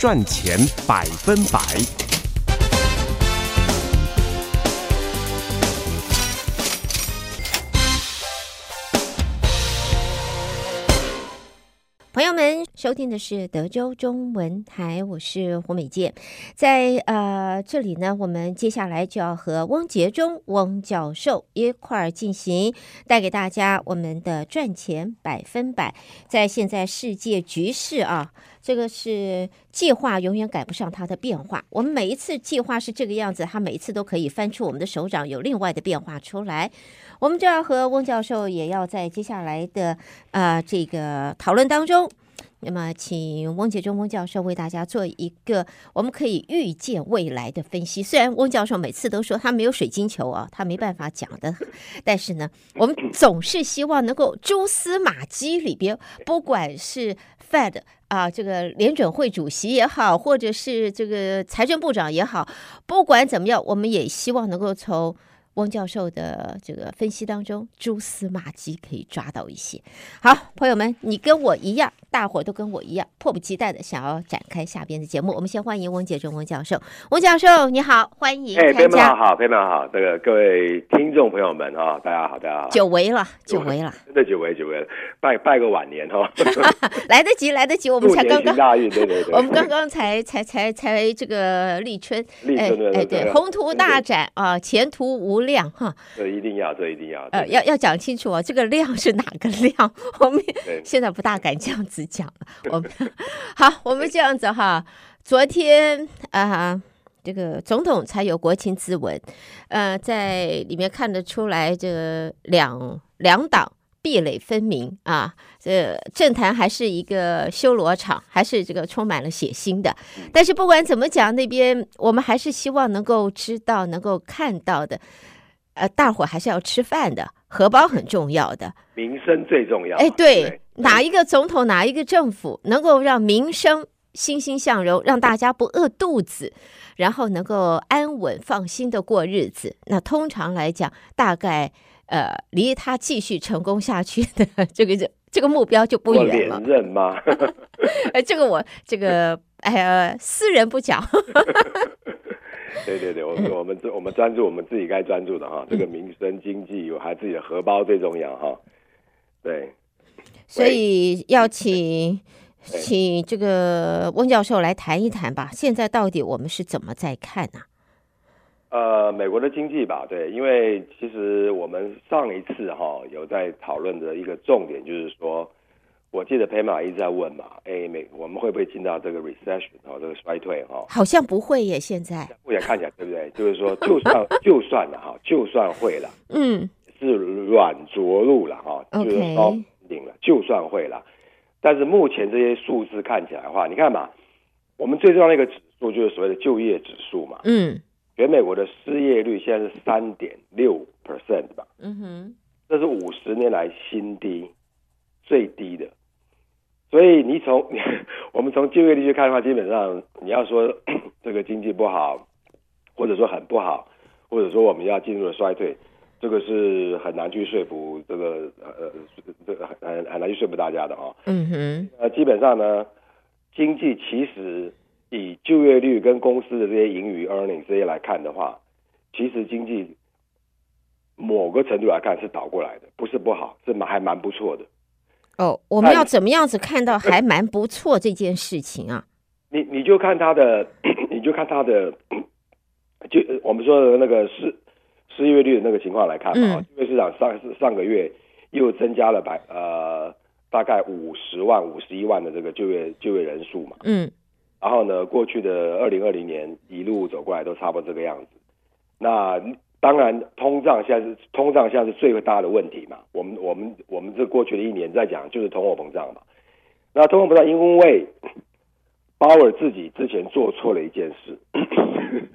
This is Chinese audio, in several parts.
赚钱百分百。朋友们，收听的是德州中文台，我是胡美健，在呃这里呢，我们接下来就要和汪杰忠汪教授一块儿进行带给大家我们的赚钱百分百。在现在世界局势啊，这个是计划永远赶不上它的变化。我们每一次计划是这个样子，它每一次都可以翻出我们的手掌，有另外的变化出来。我们就要和翁教授也要在接下来的呃这个讨论当中，那么请翁杰忠翁教授为大家做一个我们可以预见未来的分析。虽然翁教授每次都说他没有水晶球啊，他没办法讲的，但是呢，我们总是希望能够蛛丝马迹里边，不管是 Fed 啊这个联准会主席也好，或者是这个财政部长也好，不管怎么样，我们也希望能够从。翁教授的这个分析当中，蛛丝马迹可以抓到一些。好，朋友们，你跟我一样，大伙都跟我一样，迫不及待的想要展开下边的节目。我们先欢迎翁杰忠翁教授。翁教授，你好，欢迎参加。哎，非常好，非常好。这个各位听众朋友们啊，大家好，大家好。久违了，久违了，真的久违久违了，拜拜个晚年哈。来得及，来得及，我们才刚刚大运，对对对，我们刚刚才才才才这个立春，立春对哎对，宏图大展啊，前途无量哈，这一定要，这一定要，呃，要要讲清楚哦，这个量是哪个量？我们现在不大敢这样子讲了。我们好，我们这样子哈，昨天啊，这个总统才有国情咨文，呃，在里面看得出来，这个两两党壁垒分明啊，这政坛还是一个修罗场，还是这个充满了血腥的。但是不管怎么讲，那边我们还是希望能够知道，能够看到的。呃，大伙还是要吃饭的，荷包很重要的，民生最重要。哎，对，对哪一个总统，哪一个政府能够让民生欣欣向荣，让大家不饿肚子，然后能够安稳放心的过日子，那通常来讲，大概呃，离他继续成功下去的这个这这个目标就不远了。连任吗？哎，这个我这个哎呀，私人不讲。对对对，我们我们我们专注我们自己该专注的哈，这个民生经济有还自己的荷包最重要哈。对，所以要请请这个翁教授来谈一谈吧。现在到底我们是怎么在看呢？呃，美国的经济吧，对，因为其实我们上一次哈有在讨论的一个重点就是说。我记得裴马一直在问嘛，哎，美我们会不会进到这个 recession 哦，这个衰退哈？好像不会耶，现在目前看起来对不对？就是说，就算 就算了哈，就算会了，嗯，是软着陆了哈，就是说顶了，就算会了。但是目前这些数字看起来的话，你看嘛，我们最重要的一个指数就是所谓的就业指数嘛，嗯，全美国的失业率现在是三点六 percent 吧，嗯哼，这是五十年来新低，最低的。所以你从 我们从就业率去看的话，基本上你要说 这个经济不好，或者说很不好，或者说我们要进入了衰退，这个是很难去说服这个呃这个很很难去说服大家的啊。嗯哼。呃，基本上呢，经济其实以就业率跟公司的这些盈余 earnings 这些来看的话，其实经济某个程度来看是倒过来的，不是不好，是蛮还蛮不错的。哦，我们要怎么样子看到还蛮不错这件事情啊？你你就看他的，你就看他的，就 我们说的那个失失业率的那个情况来看啊，就业市场上上个月又增加了百呃大概五十万五十一万的这个就业就业人数嘛，嗯，然后呢，过去的二零二零年一路走过来都差不多这个样子，那。当然，通胀现在是通胀现在是最大的问题嘛。我们我们我们这过去的一年在讲就是通货膨胀嘛。那通货膨胀因为鲍尔自己之前做错了一件事，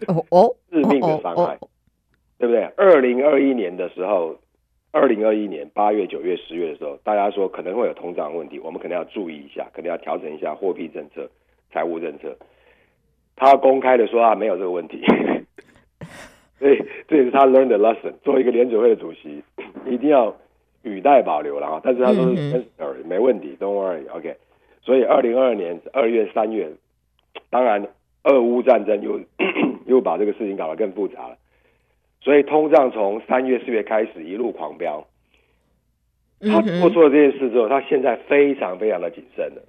哦哦，致命的伤害，对不对？二零二一年的时候，二零二一年八月、九月、十月的时候，大家说可能会有通胀问题，我们可能要注意一下，可能要调整一下货币政策、财务政策。他公开的说啊，没有这个问题。所以这也是他 learned the lesson。作为一个联准会的主席，一定要语带保留了哈。但是他说是没问题，Don't worry，OK。所以二零二二年二月、三月，当然，俄乌战争又又把这个事情搞得更复杂了。所以通胀从三月四月开始一路狂飙。他做出了这件事之后，他现在非常非常的谨慎了。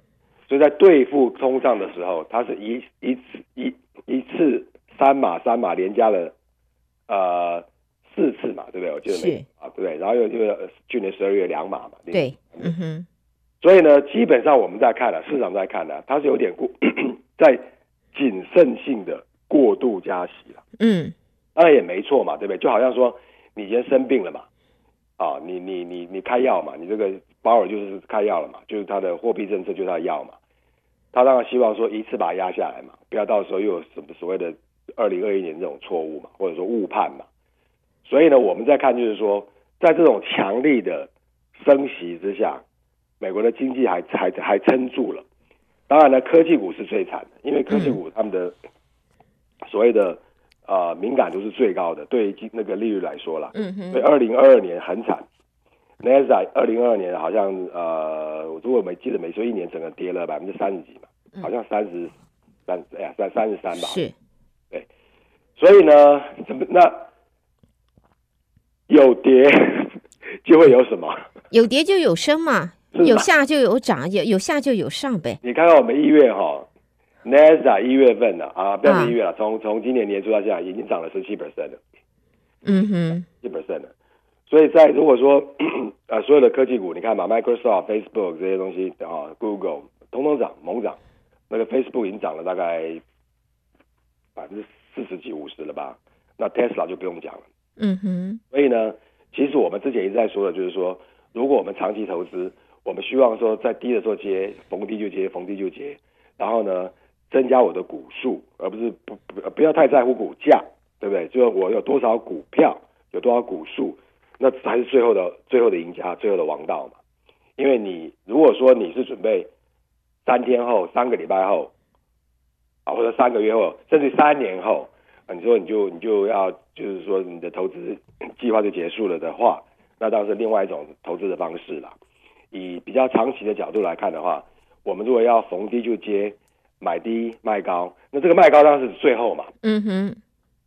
所以在对付通胀的时候，他是一一次一一次三码三码连加了呃四次嘛，对不对？我记得没啊，对不对？然后又又去年十二月两码嘛，对，嗯哼。所以呢，基本上我们在看了，市场在看了，它是有点过 在谨慎性的过度加息了。嗯，当然也没错嘛，对不对？就好像说你今天生病了嘛。啊，你你你你开药嘛？你这个鲍尔就是开药了嘛？就是他的货币政策就是他的药嘛？他当然希望说一次把它压下来嘛，不要到时候又有什么所谓的二零二一年这种错误嘛，或者说误判嘛。所以呢，我们在看就是说，在这种强力的升息之下，美国的经济还还还撑住了。当然呢，科技股是最惨的，因为科技股他们的所谓的。呃，敏感度是最高的，对于那个利率来说啦，嗯哼，所以二零二二年很惨。NASDAQ 二零二二年好像呃，如果没记得没错，一年整个跌了百分之三十几嘛，嗯、好像三十三，哎呀，三三十三吧。是，对。所以呢，怎 么那有跌 就会有什么？有跌就有升嘛，有下就有涨，有有下就有上呗。你看看我们一月哈。NASDAQ 一月份的啊，不要说一月了，从从、啊、今年年初到现在已经涨了十七 percent 了。嗯哼，七 percent 了。所以在如果说呃所有的科技股，你看嘛，Microsoft、Facebook 这些东西啊，Google 通通涨猛涨，那个 Facebook 已经涨了大概百分之四十几五十了吧？那 Tesla 就不用讲了。嗯哼。所以呢，其实我们之前一直在说的，就是说，如果我们长期投资，我们希望说在低的时候接，逢低就接，逢低就接，然后呢，增加我的股数，而不是不不不要太在乎股价，对不对？就是我有多少股票，有多少股数，那才是最后的最后的赢家，最后的王道嘛。因为你如果说你是准备三天后、三个礼拜后啊，或者三个月后，甚至三年后，啊，你说你就你就要就是说你的投资计划就结束了的话，那当然是另外一种投资的方式了。以比较长期的角度来看的话，我们如果要逢低就接。买低卖高，那这个卖高当然是最后嘛。嗯哼。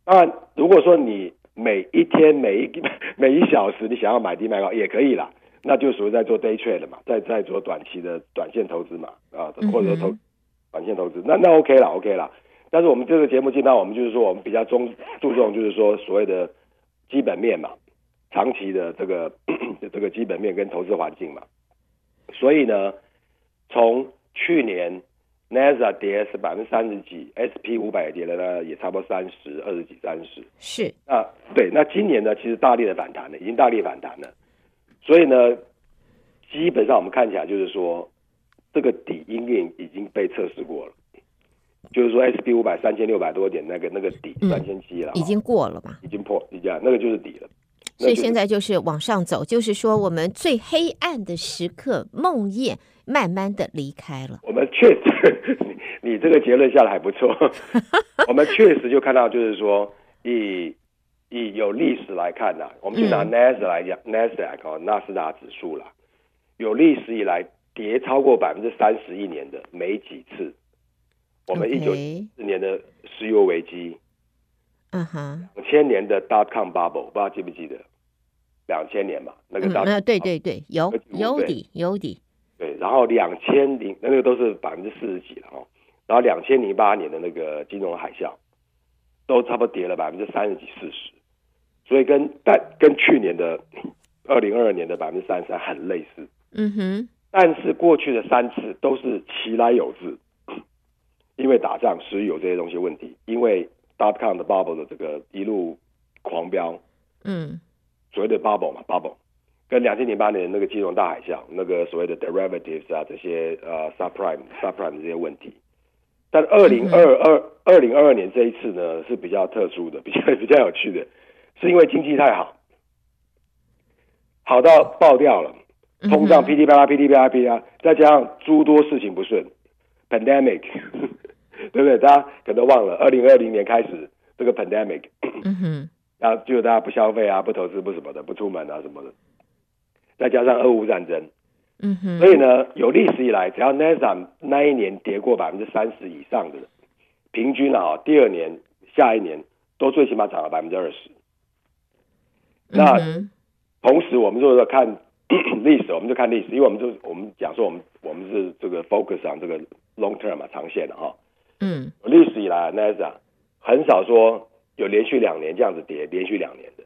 当然，如果说你每一天、每一 每一小时你想要买低卖高也可以啦，那就属于在做 day trade 了嘛，在在做短期的短线投资嘛，啊，或者说投短线投资，那那 OK 啦，OK 啦。但是我们这个节目进到我们就是说，我们比较中注重就是说所谓的基本面嘛，长期的这个 这个基本面跟投资环境嘛。所以呢，从去年。NASDAQ 跌是百分之三十几，SP 五百跌了呢，也差不多三十二十几三十。是啊，对，那今年呢，其实大力的反弹了，已经大力反弹了。所以呢，基本上我们看起来就是说，这个底应该已经被测试过了。就是说，SP 五百三千六百多点那个那个底三千七了，已经过了吧？已经破，已经那个就是底了。所以现在就是往上走，就是说我们最黑暗的时刻梦魇慢慢的离开了。我们确实，你这个结论下来还不错。我们确实就看到，就是说以以有历史来看呢、啊，我们就拿 NASDAQ 来讲，NASDAQ 哦，纳斯达指数啦，有历史以来跌超过百分之三十一年的没几次。我们一九四年的石油危机，嗯哼，两千年的 dot com bubble，不知道记不记得？两千年嘛，那个当、嗯、对对对，有有底有底。对，然后两千零那个都是百分之四十几了哦，然后两千零八年的那个金融海啸，都差不多跌了百分之三十几四十，所以跟但跟去年的二零二二年的百分之三十三很类似。嗯哼，但是过去的三次都是其来有自，因为打仗、石油这些东西问题，因为 dot com 的 bubble 的这个一路狂飙，嗯。所谓的 bubble 嘛，bubble，跟两千零八年那个金融大海啸，那个所谓的 derivatives 啊，这些呃 subprime、subprime 这些问题，但二零二二二零二二年这一次呢是比较特殊的，比较 比较有趣的，是因为经济太好，好到爆掉了，通胀噼里啪啦噼里啪啦噼里啪啦，再加上诸多事情不顺，pandemic，对不对？大家可能忘了，二零二零年开始这个 pandemic。嗯哼。然后就大家不消费啊，不投资，不什么的，不出门啊什么的，再加上俄乌战争，嗯哼，所以呢，有历史以来，只要 NASDAQ 那一年跌过百分之三十以上的，平均啊，第二年、下一年都最起码涨了百分之二十。那同时，我们就是看历史，我们就看历史，因为我们就我们讲说，我们我们是这个 focus on 这个 long term 嘛，长线的哈。嗯，历史以来，NASDAQ 很少说有连续两年这样子跌，连续两年的。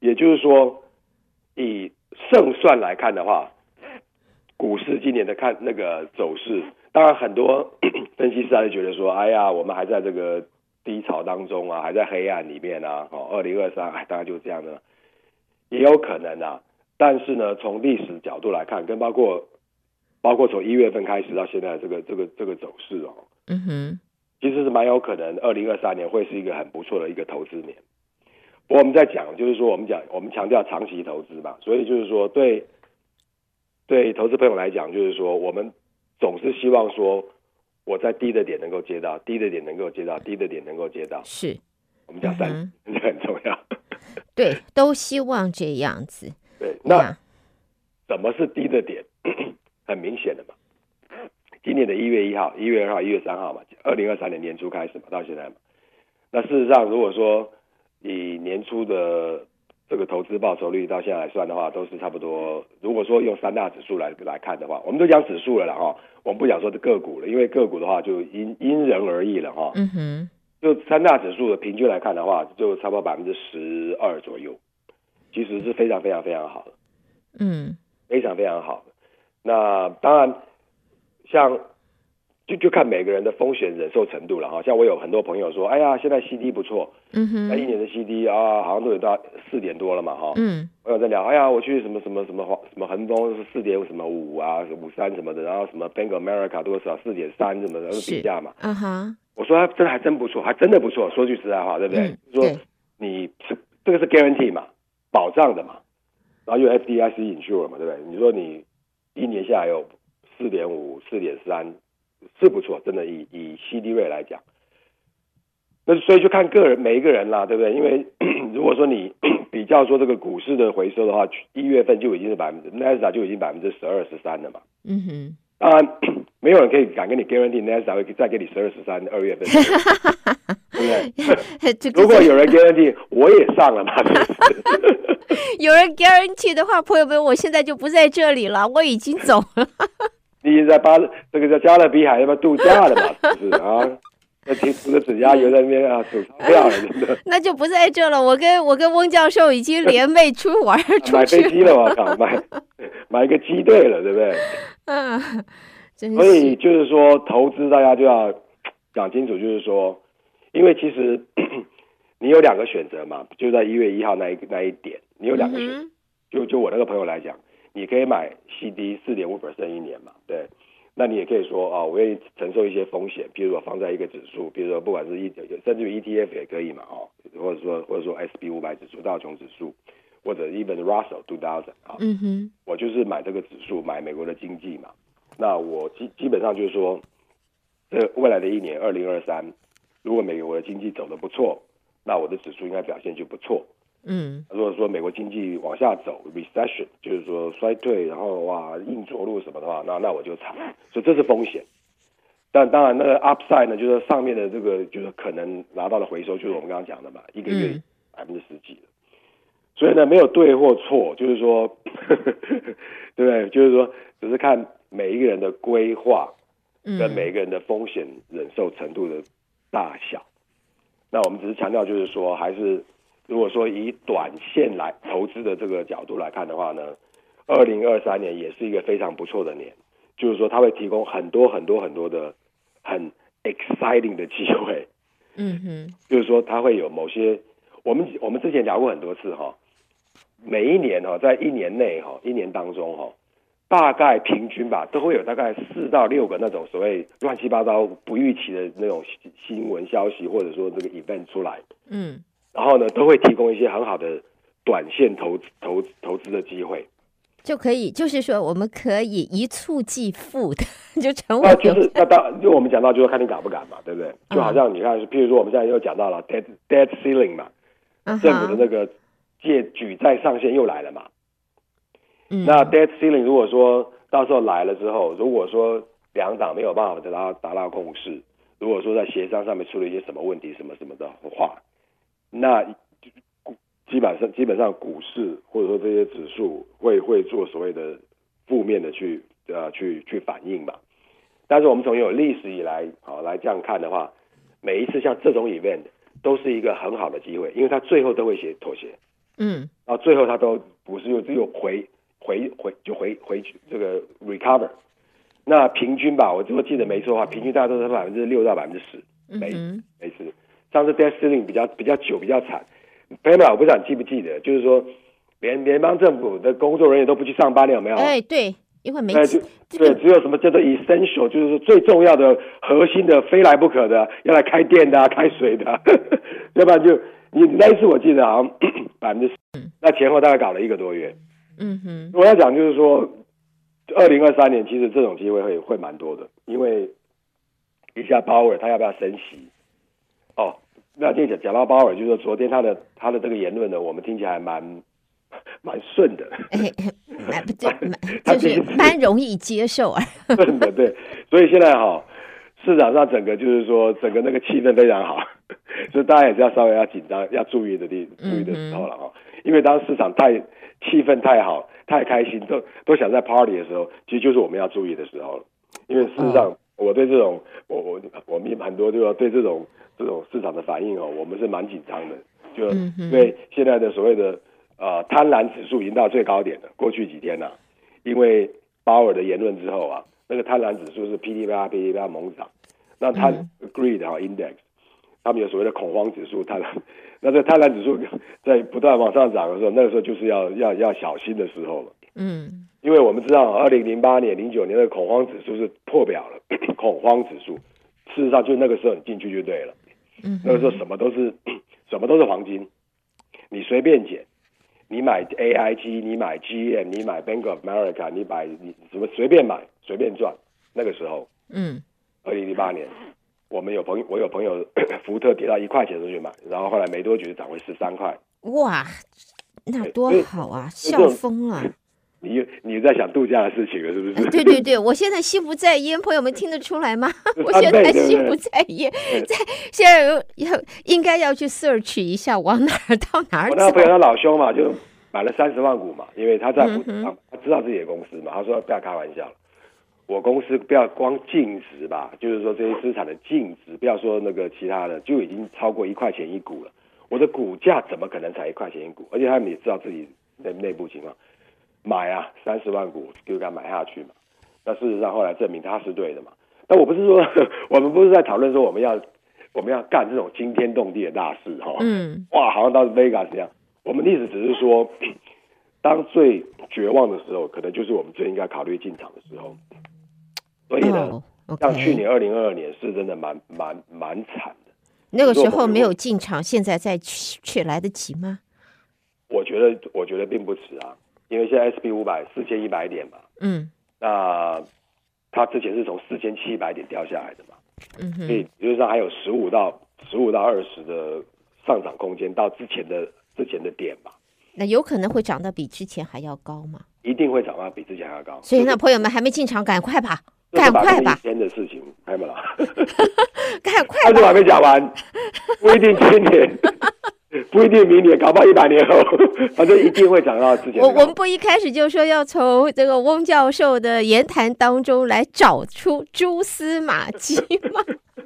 也就是说，以胜算来看的话，股市今年的看那个走势，当然很多 分析师还是觉得说，哎呀，我们还在这个低潮当中啊，还在黑暗里面啊。哦，二零二三，哎，当然就是这样的，也有可能啊。但是呢，从历史角度来看，跟包括包括从一月份开始到现在这个这个这个走势哦。嗯哼，其实是蛮有可能，二零二三年会是一个很不错的一个投资年。不过我们在讲，就是说我们讲，我们强调长期投资嘛，所以就是说对对投资朋友来讲，就是说我们总是希望说我在低的点能够接到，低的点能够接到，低的点能够接到。是，我们讲三，这很重要。对，都希望这样子。对，那什么是低的点？很明显的嘛。今年的一月一号、一月二号、一月三号嘛，二零二三年年初开始嘛，到现在嘛。那事实上，如果说以年初的这个投资报酬率到现在来算的话，都是差不多。如果说用三大指数来来看的话，我们都讲指数了啦哈，我们不讲说是个股了，因为个股的话就因因人而异了哈。嗯哼。就三大指数的平均来看的话，就差不多百分之十二左右，其实是非常非常非常好的。嗯，非常非常好。那当然。像就就看每个人的风险忍受程度了哈，像我有很多朋友说，哎呀，现在 CD 不错，嗯哼，那一年的 CD 啊，好像都有到四点多了嘛哈，嗯，我有在聊，哎呀，我去什么什么什么什么恒丰是四点什么五啊，五三什么的，然后什么 Bank America 多少四点三什么的，都比价嘛，嗯哼，我说他真的还真不错，还真的不错，说句实在话，对不对？嗯、说你是这个是 guarantee 嘛，保障的嘛，然后又 FDIC insure 嘛，对不对？你说你一年下来有。四点五、四点三是不错，真的以以 CD rate 来讲，那所以就看个人每一个人啦，对不对？因为 如果说你 比较说这个股市的回收的话，一月份就已经是百分之 NASDAQ 就已经百分之十二十三了嘛。嗯哼，当然没有人可以敢跟你 guarantee NASDAQ 会再给你十二十三二月份，对不对？如果有人 guarantee，我也上了嘛。有人 guarantee 的话，朋友们，我现在就不在这里了，我已经走了。你已经在巴这个叫加勒比海那边度假了嘛？是不是啊？那停涂个指甲油在那边啊，手超漂亮，真的。那就不在这了。我跟我跟翁教授已经联袂出玩出去了。买飞机了，我靠！买买一个机队了，对不对？嗯，所以就是说，投资大家就要讲清楚，就是说，因为其实 你有两个选择嘛，就在一月一号那一那一点，你有两个选就就我那个朋友来讲。你可以买 CD 四点五 percent 一年嘛？对，那你也可以说啊，我愿意承受一些风险，比如说放在一个指数，比如说不管是 E 甚至于 ETF 也可以嘛，哦，或者说或者说 SB 五百指数、道琼指数，或者 even Russell two thousand 啊，嗯哼，我就是买这个指数，买美国的经济嘛。那我基基本上就是说，这未来的一年二零二三，如果美国的经济走得不错，那我的指数应该表现就不错。嗯，如果说美国经济往下走，recession 就是说衰退，然后哇硬着陆什么的话，那那我就惨，所以这是风险。但当然那个 upside 呢，就是上面的这个就是可能拿到的回收，就是我们刚刚讲的嘛，一个月百分之十几。所以呢，没有对或错，就是说，呵 呵对不对？就是说，只是看每一个人的规划跟每一个人的风险忍受程度的大小。那我们只是强调，就是说还是。如果说以短线来投资的这个角度来看的话呢，二零二三年也是一个非常不错的年，就是说它会提供很多很多很多的很 exciting 的机会，嗯哼，就是说它会有某些我们我们之前聊过很多次哈，每一年哈在一年内哈一年当中哈，大概平均吧都会有大概四到六个那种所谓乱七八糟不预期的那种新闻消息或者说这个 event 出来，嗯。然后呢，都会提供一些很好的短线投资、投投资的机会，就可以，就是说，我们可以一触即富的，就成为那就是那当就我们讲到，就是看你敢不敢嘛，对不对？就好像你看，譬如说我们现在又讲到了 debt debt ceiling 嘛，政府的那个借举债上限又来了嘛。嗯，那 debt ceiling 如果说到时候来了之后，如果说两党没有办法达到达到共识，如果说在协商上面出了一些什么问题，什么什么的话，那基本上基本上股市或者说这些指数会会做所谓的负面的去呃去去反应吧。但是我们从有历史以来好来这样看的话，每一次像这种 event 都是一个很好的机会，因为它最后都会写妥协，嗯，然后最后他都不是又只有回回回就回回去这个 recover。那平均吧，我如果记得没错的话，平均大概都是百分之六到百分之十，没没事。上次 debt ceiling 比较比较久比较惨，Pamela 我不知道你记不记得，就是说联联邦政府的工作人员都不去上班了，有没有？哎，对，因为没对，只有什么叫做 essential，就是说最重要的核心的非来不可的，要来开店的、啊、开水的，要不然就你那一次我记得好像 百分之十，那前后大概搞了一个多月。嗯哼，我要讲就是说。二零二三年其实这种机会会会蛮多的，因为一下鲍尔他要不要升息？哦，那这讲讲到鲍尔，就是说昨天他的他的这个言论呢，我们听起来蛮蛮顺的，蛮不对，就是蛮容易接受啊。顺的对，所以现在哈、哦、市场上整个就是说整个那个气氛非常好，所以大家也是要稍微要紧张要注意的地注意的时候了哈，因为当市场太气氛太好。太开心，都都想在 party 的时候，其实就是我们要注意的时候了。因为事实上，我对这种，我我我们很多就要对这种这种市场的反应哦，我们是蛮紧张的。就因为现在的所谓的呃贪婪指数已经到最高点了。过去几天呐、啊，因为鲍尔的言论之后啊，那个贪婪指数是噼里啪啦噼里啪啦猛涨。那他 greed 哈 index，他们有所谓的恐慌指数，贪婪。那在贪婪指数 在不断往上涨的时候，那个时候就是要要要小心的时候了。嗯，因为我们知道，二零零八年、零九年的恐慌指数是破表了，恐慌指数。事实上，就那个时候你进去就对了。嗯，那个时候什么都是什么都是黄金，你随便捡，你买 AIG，你买 GM，你买 Bank of America，你买你什么随便买随便赚。那个时候，嗯，二零零八年。我们有朋友，我有朋友，福特跌到一块钱出去买，然后后来没多久就涨回十三块。哇，那多好啊，笑疯 了！你你在想度假的事情了，是不是？对对对，我现在心不在焉，朋友们听得出来吗？我现在心不在焉，在现在要要应该要去 search 一下，往哪儿到哪儿。我那个朋友他老兄嘛，就买了三十万股嘛，因为他在他他知道自己的公司嘛，他说不要开玩笑。我公司不要光净值吧，就是说这些资产的净值，不要说那个其他的，就已经超过一块钱一股了。我的股价怎么可能才一块钱一股？而且他们也知道自己内内部情况，买啊三十万股就给他买下去嘛。那事实上后来证明他是对的嘛。但我不是说我们不是在讨论说我们要我们要干这种惊天动地的大事哈。嗯。哇，好像到 Vegas 一样。我们的意思只是说，当最绝望的时候，可能就是我们最应该考虑进场的时候。所以呢，oh. 像去年二零二二年是真的蛮蛮蛮惨的。那个时候没有进场，现在再去去来得及吗？我觉得我觉得并不迟啊，因为现在 SP 五百四千一百点嘛，嗯，那它之前是从四千七百点掉下来的嘛，嗯哼，所以理论上还有十五到十五到二十的上涨空间到之前的之前的点嘛。那有可能会涨到比之前还要高吗？一定会涨到比之前还要高。所以那朋友们还没进场，赶快吧。赶快吧！天的事情，开门了。赶快！但是我还没讲完，不一定今年，不一定明年，搞不好一百年后，反正一定会涨到之前。我我们不一开始就说要从这个翁教授的言谈当中来找出蛛丝马迹吗？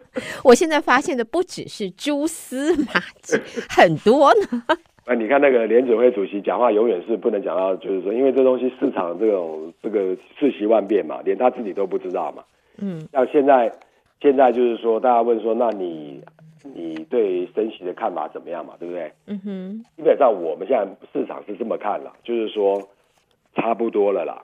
我现在发现的不只是蛛丝马迹，很多呢。那你看那个联准会主席讲话，永远是不能讲到，就是说，因为这东西市场这种这个瞬息万变嘛，连他自己都不知道嘛。嗯。像现在，现在就是说，大家问说，那你你对升息的看法怎么样嘛？对不对？嗯哼。基本上我们现在市场是这么看了，就是说差不多了啦，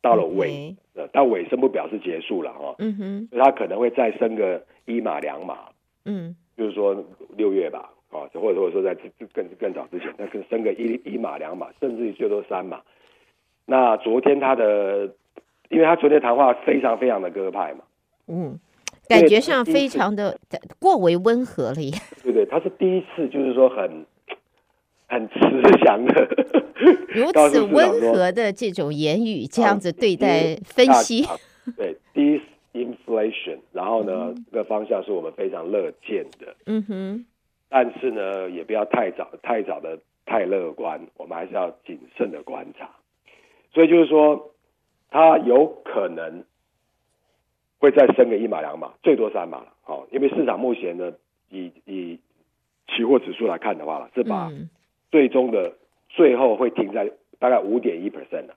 到了尾，呃，到尾声不表示结束了哈。嗯哼。所以他可能会再升个一码两码。嗯。就是说六月吧。啊，或者或者说在更更早之前，那更升个一一码两码，甚至于最多三码。那昨天他的，因为他昨天谈话非常非常的鸽派嘛，嗯，感觉上非常的过为温和了耶。对对，他是第一次就是说很很慈祥的，如此温和的这种言语，这样子对待分析，对，第一。inflation，然后呢，这个方向是我们非常乐见的。嗯哼。但是呢，也不要太早、太早的太乐观，我们还是要谨慎的观察。所以就是说，它有可能会再升个一码两码，最多三码了。好，因为市场目前呢，以以期货指数来看的话，是把最终的最后会停在大概五点一 percent 的，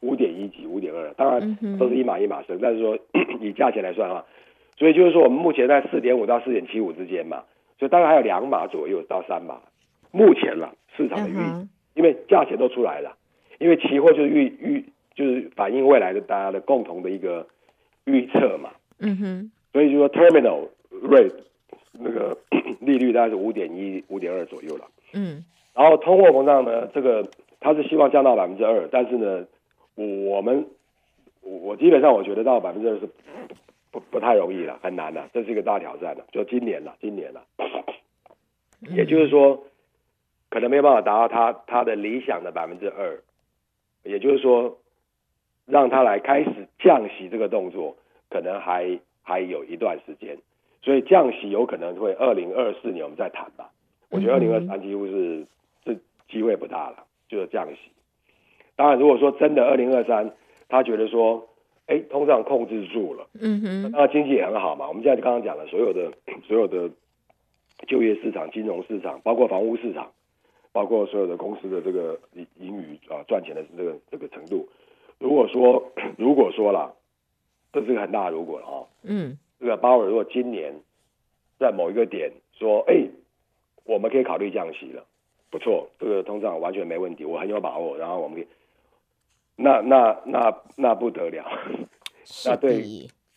五点一几、五点二，当然都是一码一码升。但是说 以价钱来算的话，所以就是说我们目前在四点五到四点七五之间嘛。所以大概还有两码左右到三码，目前了市场的预，uh. 因为价钱都出来了，因为期货就是预预就是反映未来的大家的共同的一个预测嘛。嗯哼、uh，huh. 所以就说 terminal rate 那个 利率大概是五点一、五点二左右了。嗯、uh，huh. 然后通货膨胀呢，这个他是希望降到百分之二，但是呢，我们我基本上我觉得到百分之二是。不不太容易了，很难了，这是一个大挑战了。就今年了，今年了，也就是说，可能没有办法达到他他的理想的百分之二，也就是说，让他来开始降息这个动作，可能还还有一段时间，所以降息有可能会二零二四年我们再谈吧。我觉得二零二三几乎是这机会不大了，就是降息。当然，如果说真的二零二三，他觉得说。哎，通胀控制住了，嗯哼，那经济也很好嘛。我们现在刚刚讲了，所有的 所有的就业市场、金融市场，包括房屋市场，包括所有的公司的这个盈余啊，赚钱的这个这个程度。如果说 如果说了，这是个很大的如果了啊，嗯，这个鲍尔如果今年在某一个点说，哎，我们可以考虑降息了，不错，这个通胀完全没问题，我很有把握，然后我们可以。那那那那不得了，那对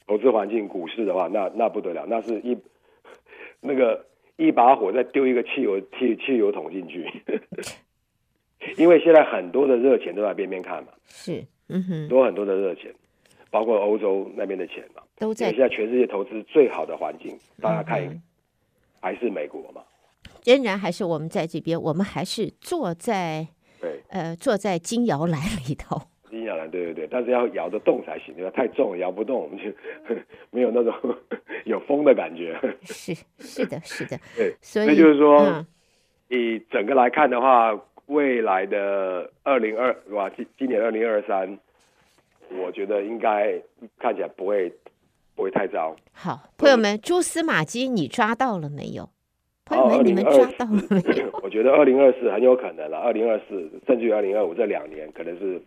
投资环境、股市的话，那那不得了，那是一那个一把火再丢一个汽油汽汽油桶进去，因为现在很多的热钱都在边边看嘛，是，嗯哼，多很多的热钱，包括欧洲那边的钱嘛，都。在。现在全世界投资最好的环境，大家看，还是美国嘛，仍然还是我们在这边，我们还是坐在对，呃，坐在金摇篮里头。对对对，但是要摇得动才行，对吧？太重摇不动，我们就没有那种有风的感觉。是是的，是的，对，所以就是说，嗯、以整个来看的话，未来的二零二哇，今今年二零二三，我觉得应该看起来不会不会太糟。好，朋友们，蛛丝马迹你抓到了没有？朋友们，你们抓到了没有？我觉得二零二四很有可能了，二零二四甚至于二零二五这两年可能是。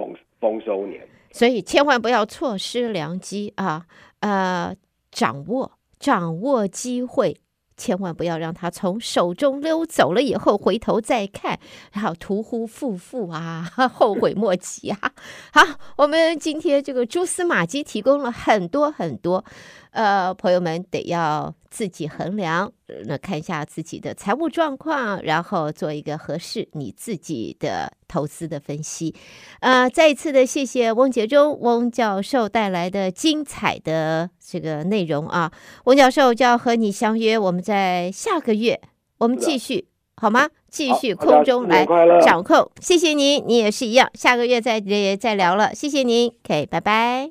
丰丰收年，所以千万不要错失良机啊！呃，掌握掌握机会，千万不要让它从手中溜走了以后回头再看，然后屠夫负负啊，后悔莫及啊！好，我们今天这个蛛丝马迹提供了很多很多，呃，朋友们得要自己衡量，那看一下自己的财务状况，然后做一个合适你自己的。投资的分析，呃，再一次的谢谢翁杰忠翁教授带来的精彩的这个内容啊，翁教授就要和你相约，我们在下个月我们继续好吗？继续空中来掌控，谢谢您，你也是一样，下个月再再聊了，谢谢您，OK，拜拜。